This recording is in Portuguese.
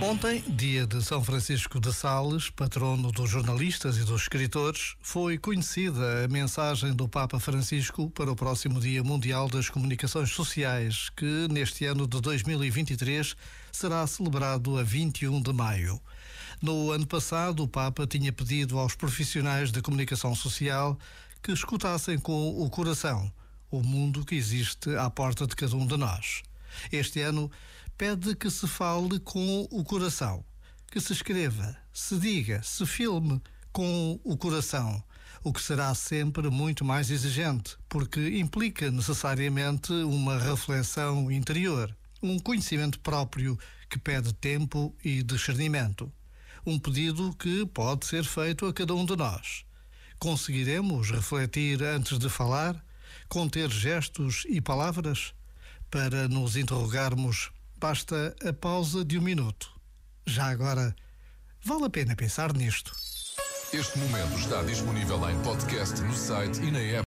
Ontem, dia de São Francisco de Sales, patrono dos jornalistas e dos escritores, foi conhecida a mensagem do Papa Francisco para o próximo Dia Mundial das Comunicações Sociais, que neste ano de 2023 será celebrado a 21 de maio. No ano passado, o Papa tinha pedido aos profissionais de comunicação social que escutassem com o coração o mundo que existe à porta de cada um de nós. Este ano, pede que se fale com o coração, que se escreva, se diga, se filme com o coração, o que será sempre muito mais exigente, porque implica necessariamente uma reflexão interior, um conhecimento próprio que pede tempo e discernimento. Um pedido que pode ser feito a cada um de nós. Conseguiremos refletir antes de falar, conter gestos e palavras? Para nos interrogarmos Basta a pausa de um minuto. Já agora, vale a pena pensar nisto. Este momento está disponível em podcast no site e na app.